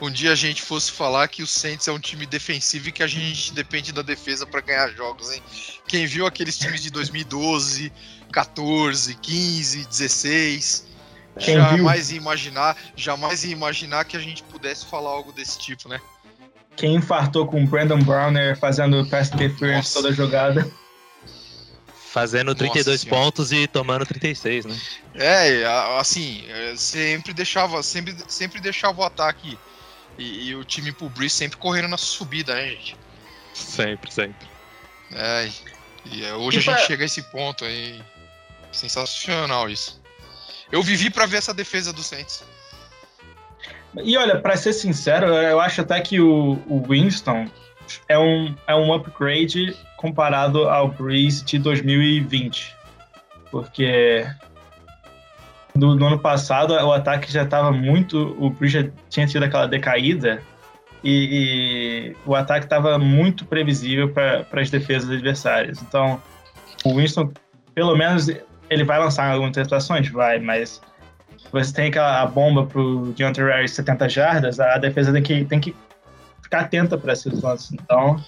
um dia a gente fosse falar que o Saints é um time defensivo e que a gente depende da defesa para ganhar jogos, hein? Quem viu aqueles times de 2012, 14, 15, 16, Quem jamais viu? ia imaginar, jamais ia imaginar que a gente pudesse falar algo desse tipo, né? Quem infartou com o Brandon Browner fazendo pass interference toda a jogada. Fazendo 32 Nossa, pontos e tomando 36, né? É, assim, é, sempre deixava, sempre, sempre deixava o ataque e, e o time pro Breeze sempre correndo na subida, né, gente? Sempre, sempre. É, e hoje e a pra... gente chega a esse ponto aí. Sensacional isso. Eu vivi para ver essa defesa do Saints. E olha, para ser sincero, eu acho até que o, o, Winston é um, é um upgrade comparado ao Breeze de 2020. Porque no, no ano passado o ataque já estava muito. O Breeze já tinha tido aquela decaída e, e o ataque estava muito previsível para as defesas adversárias. Então, o Winston, pelo menos, ele vai lançar algumas interpretações? Vai, mas você tem aquela bomba pro Deontay Harris 70 jardas, a defesa tem que, tem que ficar atenta para esses lances. Então,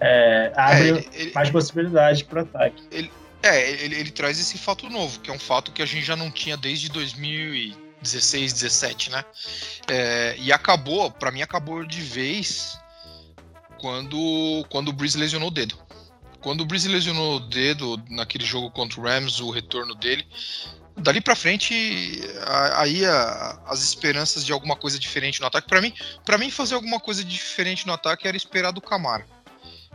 é, abre é, ele, mais possibilidades para o ataque. Ele, é, ele, ele, traz esse fato novo, que é um fato que a gente já não tinha desde 2016, 17, né? É, e acabou, para mim, acabou de vez quando, quando o Breeze lesionou o dedo. Quando o Breeze lesionou o dedo naquele jogo contra o Rams, o retorno dele, dali para frente aí a, as esperanças de alguma coisa diferente no ataque. Para mim para mim fazer alguma coisa diferente no ataque era esperar do Camara.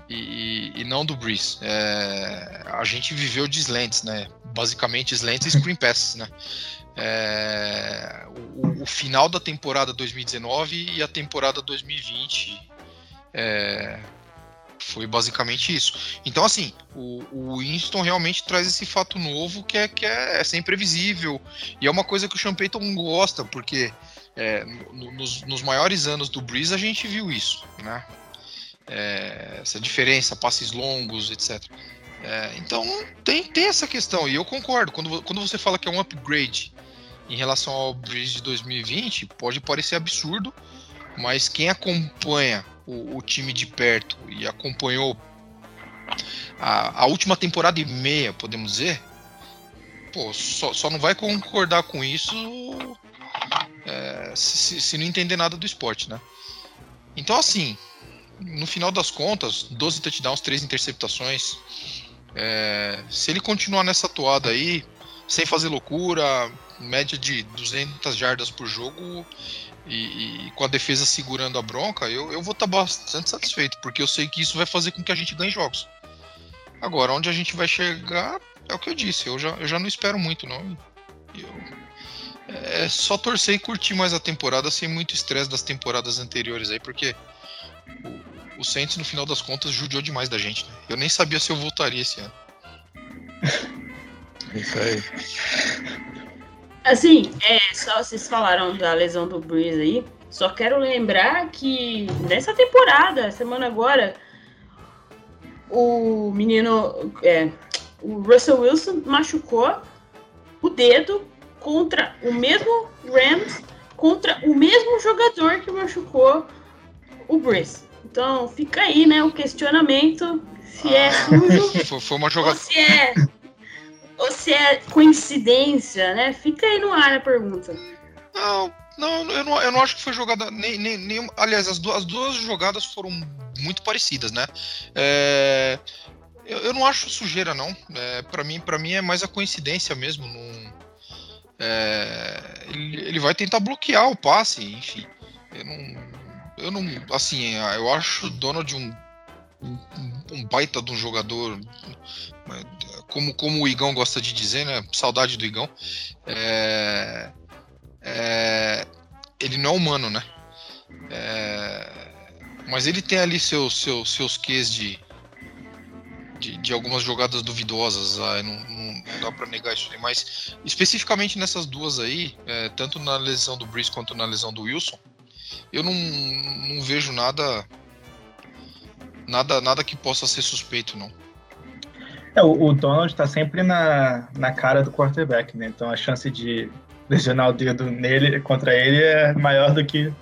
E, e não do Breeze. É, a gente viveu de slants né? Basicamente slants e screen passes né? É, o, o, final da temporada 2019 e a temporada 2020 é, foi basicamente isso. Então, assim, o, o Winston realmente traz esse fato novo que é, que é, é sempre previsível. E é uma coisa que o Sean Payton gosta, porque é, no, nos, nos, maiores anos do Breeze a gente viu isso, né? É, essa diferença, passes longos, etc. É, então tem, tem essa questão, e eu concordo. Quando, quando você fala que é um upgrade em relação ao Breeze de 2020 pode parecer absurdo, mas quem acompanha o, o time de perto e acompanhou a, a, última temporada e meia, podemos dizer, pô, só, só não vai concordar com isso é, se, se não entender nada do esporte, né? Então, assim, no final das contas, 12 touchdowns, 3 interceptações. É, se ele continuar nessa toada aí, sem fazer loucura, média de 200 jardas por jogo e, e com a defesa segurando a bronca, eu, eu vou estar tá bastante satisfeito, porque eu sei que isso vai fazer com que a gente ganhe jogos. Agora, onde a gente vai chegar, é o que eu disse, eu já, eu já não espero muito, não. Eu, é só torcer e curtir mais a temporada sem muito estresse das temporadas anteriores aí, porque o, o Saints, no final das contas, judiou demais da gente. Né? Eu nem sabia se eu voltaria esse ano. Isso aí. Assim, é, só vocês falaram da lesão do Breeze aí. Só quero lembrar que nessa temporada, semana agora, o menino, é, o Russell Wilson machucou o dedo contra o mesmo Rams, contra o mesmo jogador que machucou o Breeze. Então fica aí, né, o questionamento se é sujo [laughs] foi uma jogada... se é ou se é coincidência, né? Fica aí no ar a pergunta. Não, não, eu não, eu não acho que foi jogada nem, nem, nem aliás, as duas, as duas jogadas foram muito parecidas, né? É, eu, eu, não acho sujeira não. É, para mim, para mim é mais a coincidência mesmo. É, ele, ele vai tentar bloquear o passe, enfim. Eu não, eu não, assim, eu acho o Donald um, um, um baita de um jogador, como, como o Igão gosta de dizer, né? Saudade do Igão. É, é, ele não é humano, né? É, mas ele tem ali seus, seus, seus quês de, de, de, algumas jogadas duvidosas, ah, não, não, dá para negar isso aí, mas especificamente nessas duas aí, é, tanto na lesão do Breeze quanto na lesão do Wilson, eu não, não vejo nada nada nada que possa ser suspeito, não. É, o, o Donald está sempre na, na cara do quarterback, né? Então a chance de lesionar o dedo nele contra ele é maior do que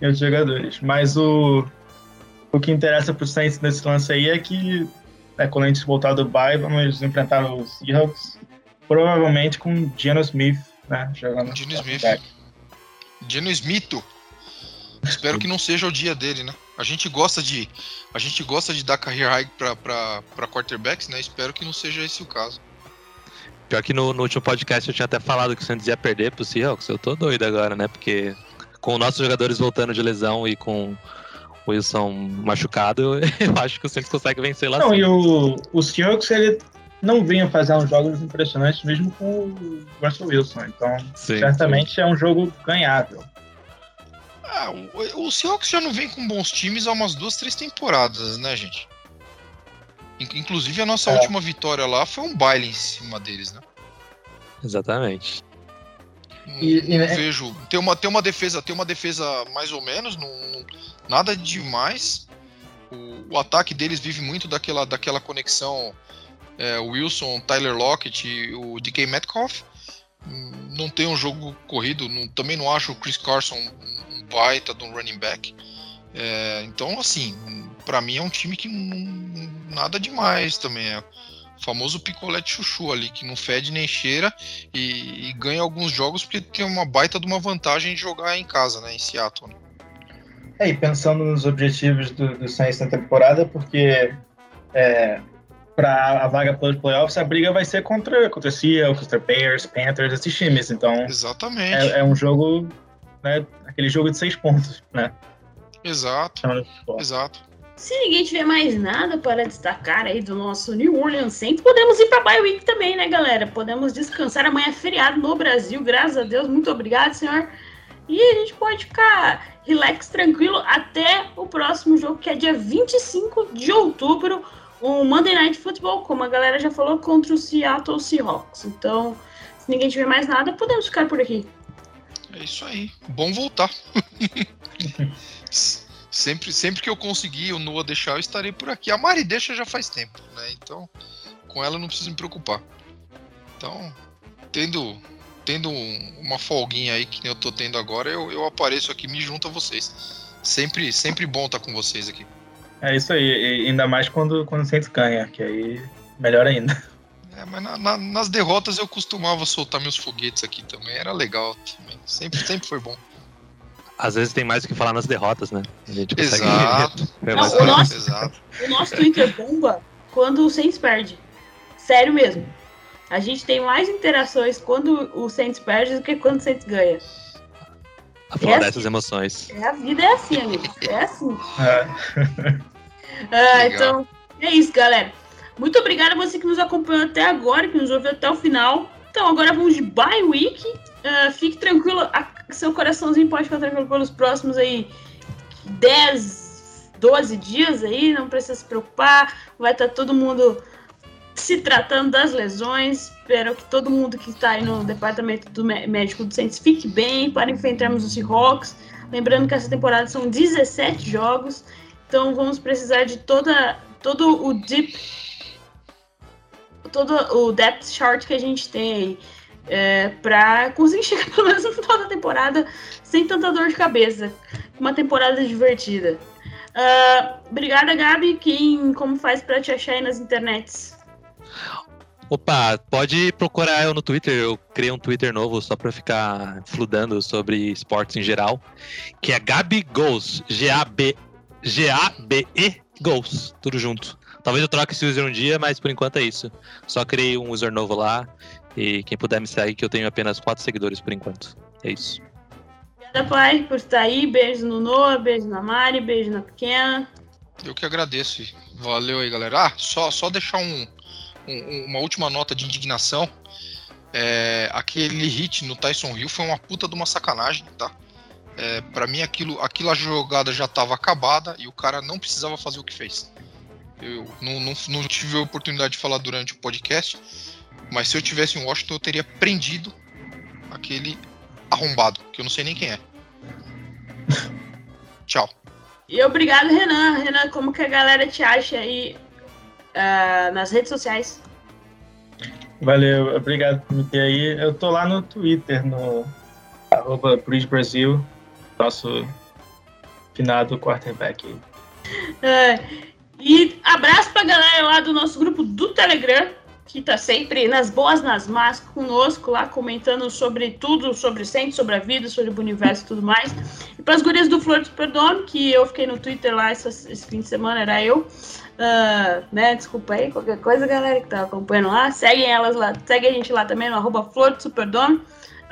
em outros jogadores. Mas o, o que interessa para o Saints nesse lance aí é que né, quando a gente voltar do bye, vamos enfrentar os Seahawks, provavelmente com Geno Smith, né? Jogando Geno Smith. Geno Smith. Espero que não seja o dia dele, né? A gente gosta de a gente gosta de dar career high para quarterbacks, né? Espero que não seja esse o caso. Pior que no, no, último podcast eu tinha até falado que o Santos ia perder pro Seahawks. Eu tô doido agora, né? Porque com nossos jogadores voltando de lesão e com o Wilson machucado, [laughs] eu acho que o Santos consegue vencer lá. Não, e o, o Seahawks, ele não vinha fazendo jogos impressionantes mesmo com o Russell Wilson. Então, sim, certamente sim. é um jogo ganhável. Ah, o, o Seahawks já não vem com bons times há umas duas, três temporadas, né, gente? Inclusive a nossa é. última vitória lá foi um baile em cima deles, né? Exatamente. Não, e, e, não vejo. Tem uma, tem uma defesa, tem uma defesa mais ou menos, não, nada demais. O, o, ataque deles vive muito daquela, daquela conexão é, Wilson, Tyler Lockett e o DK Metcalf. Não tem um jogo corrido, não, também não acho o Chris Carson baita de um running back. É, então, assim, para mim é um time que não, nada demais também. É o famoso picolé de chuchu ali, que não fede nem cheira e, e, ganha alguns jogos porque tem uma baita de uma vantagem de jogar em casa, né, em Seattle. Né? É, e pensando nos objetivos do, do Saints na temporada, porque é, para a vaga pelos playoffs, a briga vai ser contra, contra Seattle, contra Bears, Panthers, esses times. Então, Exatamente. É, é um jogo né, aquele jogo de seis pontos, né? Exato. Então, Exato. Se ninguém tiver mais nada para destacar aí do nosso New Orleans Saints, podemos ir para a bye week também, né, galera? Podemos descansar. Amanhã é feriado no Brasil, graças a Deus. Muito obrigado, senhor. E a gente pode ficar relax, tranquilo, até o próximo jogo, que é dia 25 de outubro, o Monday Night Football, como a galera já falou, contra o Seattle Seahawks. Então, se ninguém tiver mais nada, podemos ficar por aqui. É isso aí. Bom voltar. [laughs] sempre, sempre que eu conseguir o Noah deixar, eu estarei por aqui. A Mari deixa já faz tempo, né? Então, com ela não preciso me preocupar. Então, tendo tendo um, uma folguinha aí, que eu tô tendo agora, eu, eu apareço aqui me junto a vocês. Sempre, sempre bom estar com vocês aqui. É isso aí, e ainda mais quando, quando o Saints ganha, que aí melhor ainda. É, mas na, na, nas derrotas eu costumava soltar meus foguetes aqui também, era legal também. Sempre, sempre foi bom. Às vezes tem mais o que falar nas derrotas, né? A gente consegue... Exato. [laughs] Não, o, nosso, Exato. o nosso Twitter bomba quando o Saints perde. Sério mesmo. A gente tem mais interações quando o Saints perde do que quando o Saints ganha. A falar é dessas assim. emoções. É, a vida é assim, amigo. É assim. É. ah, então, é isso, galera. Muito obrigada a você que nos acompanhou até agora, que nos ouviu até o final. Então, agora vamos de bye week. Uh, fique tranquilo, a, seu coraçãozinho pode ficar tranquilo pelos próximos aí 10, 12 dias aí, não precisa se preocupar. Vai estar tá todo mundo se tratando das lesões. Espero que todo mundo que está aí no departamento do médico do Saints fique bem para enfrentarmos os Seahawks. Lembrando que essa temporada são 17 jogos, então vamos precisar de toda todo o deep todo o depth chart que a gente tem aí é, para conseguir [laughs] chegar pelo menos no final da temporada sem tanta dor de cabeça, uma temporada divertida. Uh, obrigada, Gabi. Quem, como faz para te achar aí nas internets? Opa, pode procurar eu no Twitter. Eu criei um Twitter novo só para ficar fludando sobre esportes em geral, que é Gabi Goals, G-A-B, G-A-B-E Goals, tudo junto. Talvez eu troque esse user um dia, mas por enquanto é isso. Só criei um user novo lá e quem puder me seguir, que eu tenho apenas quatro seguidores por enquanto. É isso. Obrigada, pai, por estar aí. Beijo no Noah, beijo na Mari, beijo na pequena. Eu que agradeço. Valeu aí, galera. Ah, só, só deixar um, um, uma última nota de indignação. É, aquele hit no Tyson Hill foi uma puta de uma sacanagem, tá? É, para mim aquilo, aquela jogada já estava acabada e o cara não precisava fazer o que fez. Eu não, não, não, tive a oportunidade de falar durante o podcast, mas se eu tivesse em Washington eu teria prendido aquele arrombado, que eu não sei nem quem é. [laughs] Tchau. E obrigado, Renan. Renan, como que a galera te acha aí uh, nas redes sociais? Valeu, obrigado por me ter aí. Eu tô lá no Twitter, no arroba Brasil, nosso finado quarterback. Uh, e abraço pra galera lá do nosso grupo do Telegram, que tá sempre nas boas, nas más, conosco lá, comentando sobre tudo, sobre centro, sobre a vida, sobre o universo e tudo mais. E para as gurias do Flor do Superdome, que eu fiquei no Twitter lá esse, esse fim de semana, era eu. Uh, né, desculpa aí, qualquer coisa, galera que tá acompanhando lá, seguem elas lá, segue a gente lá também no arroba Flor do Superdome.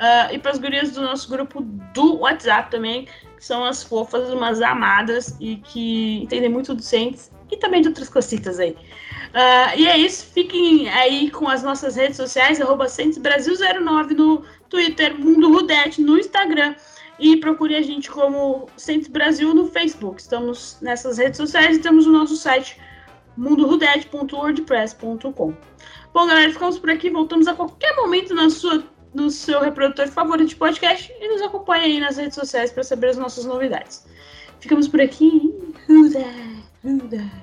Uh, e para as gurias do nosso grupo do WhatsApp também, que são as fofas, umas amadas e que entendem muito do Saints e também de outras cositas aí. Uh, e é isso, fiquem aí com as nossas redes sociais, arroba Brasil09 no Twitter, Mundo Rudete no Instagram e procure a gente como Centros Brasil no Facebook. Estamos nessas redes sociais e temos o nosso site mundorudete.wordpress.com. Bom, galera, ficamos por aqui. Voltamos a qualquer momento na sua, no seu reprodutor favorito de podcast e nos acompanhe aí nas redes sociais para saber as nossas novidades. Ficamos por aqui. Who that?